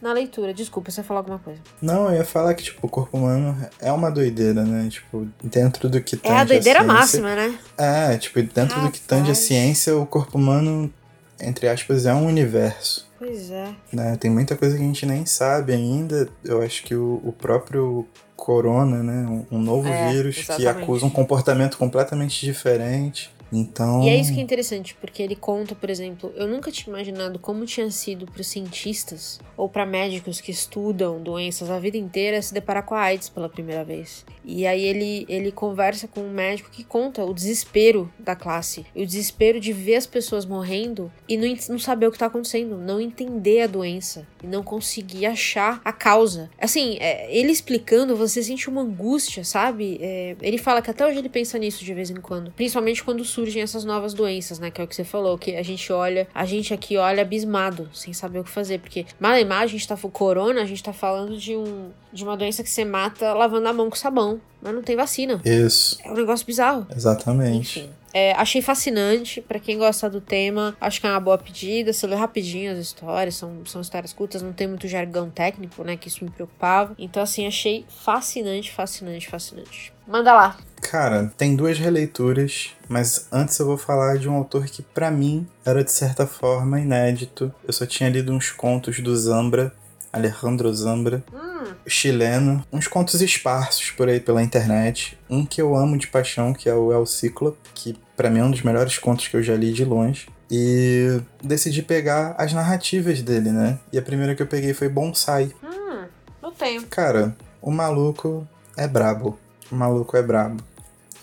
na leitura. Desculpa, você falar alguma coisa. Não, eu ia falar que, tipo, o corpo humano é uma doideira, né? Tipo, dentro do que tange É a doideira a ciência, máxima, né? É, tipo, dentro Rapaz. do que tange a ciência, o corpo humano, entre aspas, é um universo. Pois é. Né? Tem muita coisa que a gente nem sabe ainda. Eu acho que o, o próprio corona, né? Um, um novo É, vírus que exatamente. acusa um comportamento completamente diferente. Então. E é isso que é interessante, porque ele conta, por exemplo, eu nunca tinha imaginado como tinha sido para os cientistas ou para médicos que estudam doenças a vida inteira se deparar com a AIDS pela primeira vez. E aí ele, ele conversa com um médico que conta o desespero da classe, o desespero de ver as pessoas morrendo e não, não saber o que tá acontecendo, não entender a doença e não conseguir achar a causa. Assim, é, ele explicando, você sente uma angústia, sabe? É, ele fala que até hoje ele pensa nisso de vez em quando, principalmente quando surgem essas novas doenças, né? Que é o que você falou, que a gente olha, a gente aqui olha abismado, sem saber o que fazer, porque malemar a gente tá falando corona, a gente tá falando de um de uma doença que você mata lavando a mão com sabão, mas não tem vacina. Isso, É um negócio bizarro. exatamente. Enfim. É, achei fascinante, pra quem gosta do tema, acho que é uma boa pedida. Você lê rapidinho as histórias, são, são histórias curtas, não tem muito jargão técnico, né? Que isso me preocupava. Então, assim, achei fascinante, fascinante, fascinante. Manda lá. Cara, tem duas releituras, mas antes eu vou falar de um autor que pra mim era de certa forma inédito. Eu só tinha lido uns contos do Zambra, Alejandro Zambra, chileno, uns contos esparsos por aí pela internet. Um que eu amo de paixão, que é o El Ciclo, que pra mim é um dos melhores contos que eu já li de longe. E decidi pegar as narrativas dele, né? E a primeira que eu peguei foi Bonsai. Hum, não tenho. Cara, o maluco é brabo. O maluco é brabo.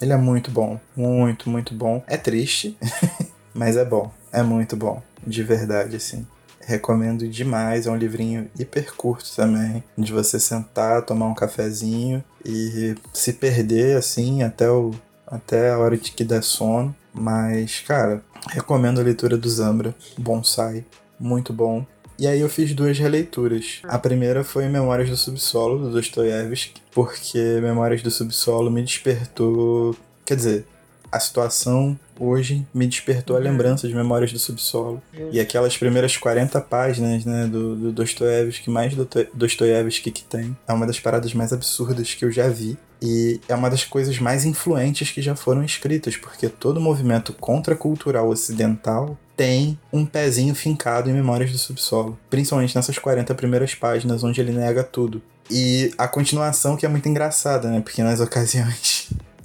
Ele é muito bom. Muito, muito bom. É triste, [LAUGHS] mas é bom. É muito bom. De verdade, assim. Recomendo demais. É um livrinho hiper curto também. De você sentar, tomar um cafezinho e se perder, assim, até, o, até a hora de que der sono. Mas, cara, recomendo a leitura do Zambra. Bonsai. Muito bom. E aí eu fiz duas releituras. A primeira foi Memórias do Subsolo, do Dostoiévski, porque Memórias do Subsolo me despertou... Quer dizer, a situação hoje me despertou a Uhum. lembrança de Memórias do Subsolo. E aquelas primeiras 40 páginas, né, do, do Dostoiévski, mais do Dostoiévski que tem, é uma das paradas mais absurdas que eu já vi. E é uma das coisas mais influentes que já foram escritas, porque todo movimento contracultural ocidental tem um pezinho fincado em Memórias do Subsolo. Principalmente nessas 40 primeiras páginas, onde ele nega tudo. E a continuação que é muito engraçada, né? Porque nas [LAUGHS] ocasiões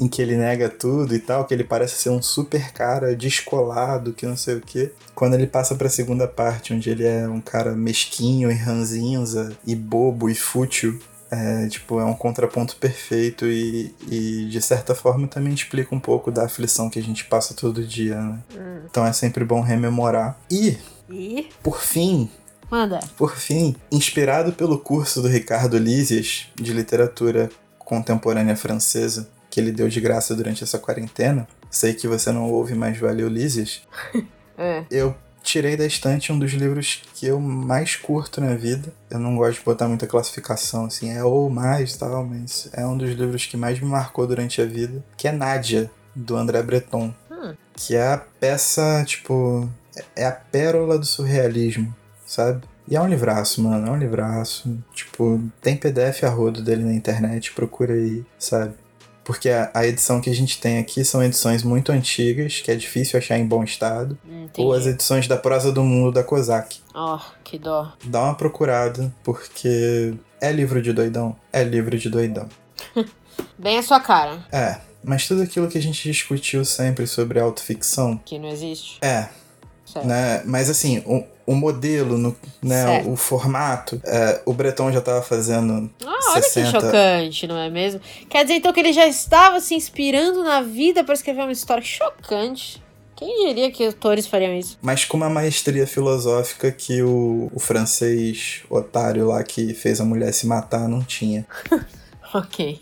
em que ele nega tudo e tal, que ele parece ser um super cara descolado, que não sei o quê. Quando ele passa pra segunda parte, onde ele é um cara mesquinho e ranzinza e bobo e fútil, é, tipo, é um contraponto perfeito e, e, de certa forma, também explica um pouco da aflição que a gente passa todo dia, né? Então é sempre bom rememorar. E, E. por fim, Manda. por fim, inspirado pelo curso do Ricardo Lísias de literatura contemporânea francesa, que ele deu de graça durante essa quarentena, sei que você não ouve, mas valeu Lísias, [LAUGHS] É. eu tirei da estante um dos livros que eu mais curto na vida. Eu não gosto de botar muita classificação, assim, é ou mais tal, mas é um dos livros que mais me marcou durante a vida, que é Nádia, do André Breton. Hum. Que é a peça, tipo, é a pérola do surrealismo, sabe? E é um livraço, mano, é um livraço. Tipo, tem PDF a rodo dele na internet, procura aí, sabe? Porque a, a edição que a gente tem aqui são edições muito antigas, que é difícil achar em bom estado. Entendi. Ou as edições da Prosa do Mundo da Kozak. Ó, que dó. Dá uma procurada, porque é livro de doidão. É livro de doidão. [LAUGHS] Bem a sua cara, É, mas tudo aquilo que a gente discutiu sempre sobre autoficção, que não existe. é, Certo. né? Mas assim, o, o modelo, no, né, Certo. o, formato, é, o Breton já tava fazendo Ah, olha 60. que chocante, não é mesmo? Quer dizer então que ele já estava se inspirando na vida para escrever uma história chocante. Quem diria que autores fariam isso? Mas com uma maestria filosófica que o, o francês otário lá que fez a mulher se matar não tinha. [LAUGHS] [LAUGHS] Ok.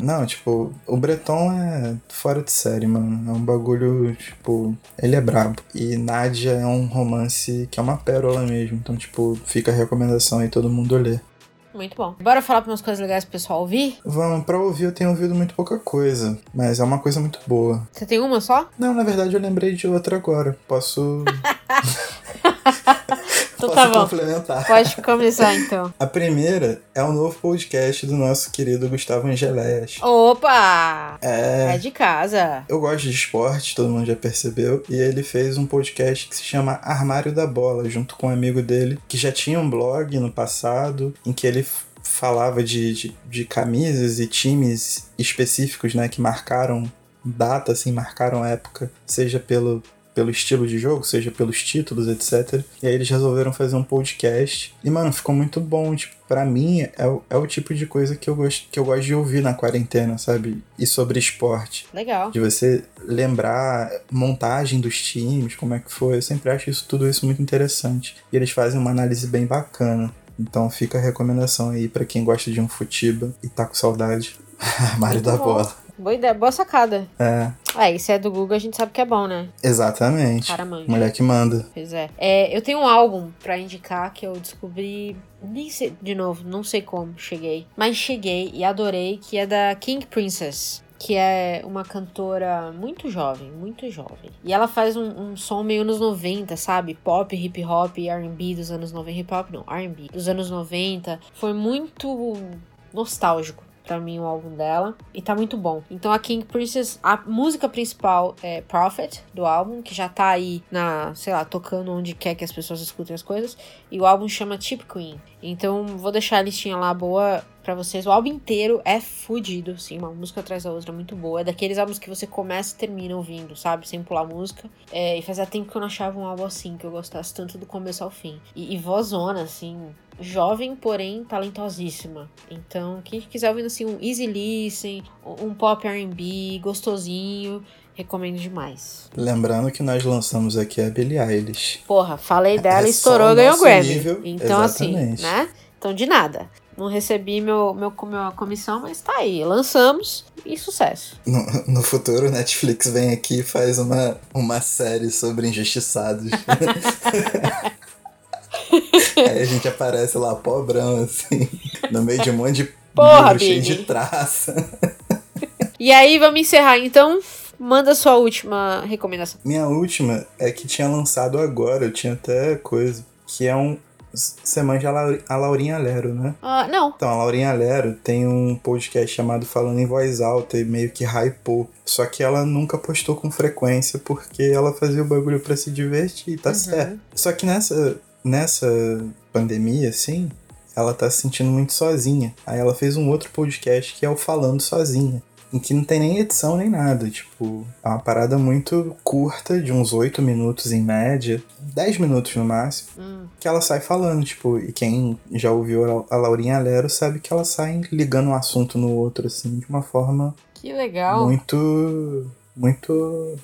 Não, tipo, o Breton é fora de série, mano. É um bagulho, tipo, ele é brabo. E Nádia é um romance que é uma pérola mesmo. Então, tipo, fica a recomendação aí todo mundo ler. Muito bom. Bora falar pra umas coisas legais pro pessoal ouvir? Vamos, pra ouvir eu tenho ouvido muito pouca coisa, mas é uma coisa muito boa. Você tem uma só? Não, na verdade eu lembrei de outra agora. Posso, [LAUGHS] Então tá bom. complementar. Pode começar então. [LAUGHS] A primeira é o novo podcast do nosso querido Gustavo Angeléas. Opa! É. É de casa. Eu gosto de esporte, todo mundo já percebeu, e ele fez um podcast que se chama Armário da Bola, junto com um amigo dele, que já tinha um blog no passado, em que ele falava de, de, de camisas e times específicos, né, que marcaram data, assim, marcaram época, seja pelo, pelo estilo de jogo, seja pelos títulos, etc. E aí eles resolveram fazer um podcast. E, mano, ficou muito bom. Tipo, pra mim, é, o- é o tipo de coisa que eu, gosto, que eu gosto de ouvir na quarentena, sabe? E sobre esporte Legal. de você lembrar montagem dos times, como é que foi. Eu sempre acho isso tudo isso muito interessante. E eles fazem uma análise bem bacana. Então fica a recomendação aí pra quem gosta de um futiba e tá com saudade. [LAUGHS] Armário Muito da bom. bola. Boa ideia, boa sacada. É, É, e se é do Google, a gente sabe que é bom, né? exatamente. Cara manja. Mulher que manda. Pois é. é. Eu tenho um álbum pra indicar que eu descobri. Nem sei, de novo, não sei como cheguei. Mas cheguei e adorei, que é da King Princess. Que é uma cantora muito jovem, muito jovem. E ela faz um, um som meio anos 90, sabe? Pop, hip hop RB dos anos 90. Hip hop não, RB. Dos anos 90. Foi muito nostálgico pra mim o álbum dela e tá muito bom. Então a King Princess, a música principal é Prophet do álbum, que já tá aí na, sei lá, tocando onde quer que as pessoas escutem as coisas, e o álbum chama Tip Queen. Então vou deixar a listinha lá boa pra vocês. O álbum inteiro é fudido, sim, uma música atrás da outra muito boa. É daqueles álbuns que você começa e termina ouvindo, sabe? Sem pular música. É, e fazia tempo que eu não achava um álbum assim, que eu gostasse tanto do começo ao fim. E, e vozona, assim, jovem, porém talentosíssima. Então, quem quiser ouvir assim um easy listen, um pop R&B gostosinho, recomendo demais. Lembrando que nós lançamos aqui a Billie Eilish. Porra, falei dela, É estourou, o ganhou nosso Grammy. nível, então exatamente. assim, né? Então de nada. Não recebi meu, meu, minha comissão, mas tá aí. Lançamos e sucesso. No, no futuro, Netflix vem aqui e faz uma, uma série sobre injustiçados. [LAUGHS] Aí a gente aparece lá, pobrão, assim, no meio de um monte de Porra, livro cheio de traça. [LAUGHS] E aí, vamos encerrar então. Manda sua última recomendação. Minha última é que tinha lançado agora, eu tinha até coisa, que é um. Você manja a, a Laurinha Lero, né? Ah, não. Então, a Laurinha Lero tem um podcast chamado Falando em Voz Alta e meio que hypou. Só que ela nunca postou com frequência porque ela fazia o bagulho pra se divertir, tá Uhum. certo. Só que nessa, nessa pandemia, assim, ela tá se sentindo muito sozinha. Aí ela fez um outro podcast que é o Falando Sozinha. Em que não tem nem edição nem nada. Tipo, é uma parada muito curta, de uns 8 minutos em média, 10 minutos no máximo Hum, que ela sai falando, tipo, e quem já ouviu a Laurinha Lero sabe que ela sai ligando um assunto no outro, assim, de uma forma que legal. muito, muito,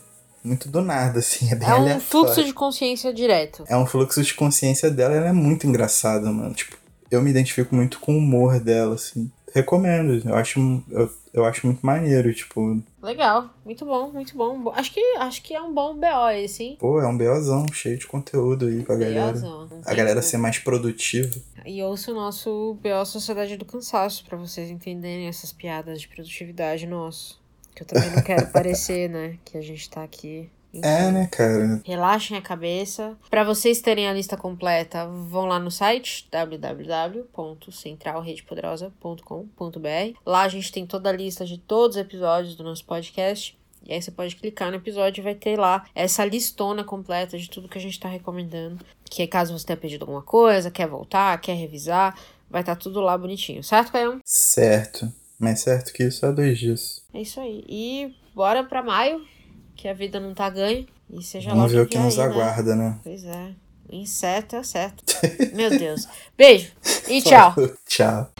muito do nada, assim, é bem é um aleatório. fluxo de consciência direto. É um fluxo de consciência dela, ela é muito engraçada, mano, tipo, eu me identifico muito com o humor dela, assim, recomendo, eu acho, eu, eu acho muito maneiro, tipo, Legal. Muito bom, muito bom. Bo- Acho que, acho que é um bom BO esse, hein? pô, é um BOzão, cheio de conteúdo aí pra galera, BOzão. Não a galera ser mais produtiva. E ouça o nosso BO Sociedade do Cansaço pra vocês entenderem essas piadas de produtividade nosso. Que eu também não quero [LAUGHS] parecer, né? Que a gente tá aqui É, né, cara? Relaxem a cabeça. Para vocês terem a lista completa, vão lá no site www.centralredepoderosa.com.br. Lá a gente tem toda a lista de todos os episódios do nosso podcast. E aí você pode clicar no episódio e vai ter lá essa listona completa de tudo que a gente está recomendando. Que caso você tenha perdido alguma coisa, quer voltar, quer revisar, vai estar tá tudo lá bonitinho, certo, Caio? Certo. Mais certo que isso há dois dias. É isso aí. E bora para maio, que a vida não tá ganha. E seja Vamos lá ver o que, que nos aí, aguarda, né? né? Pois é. Inseto é certo. Meu Deus. Beijo e [LAUGHS] tchau. tchau.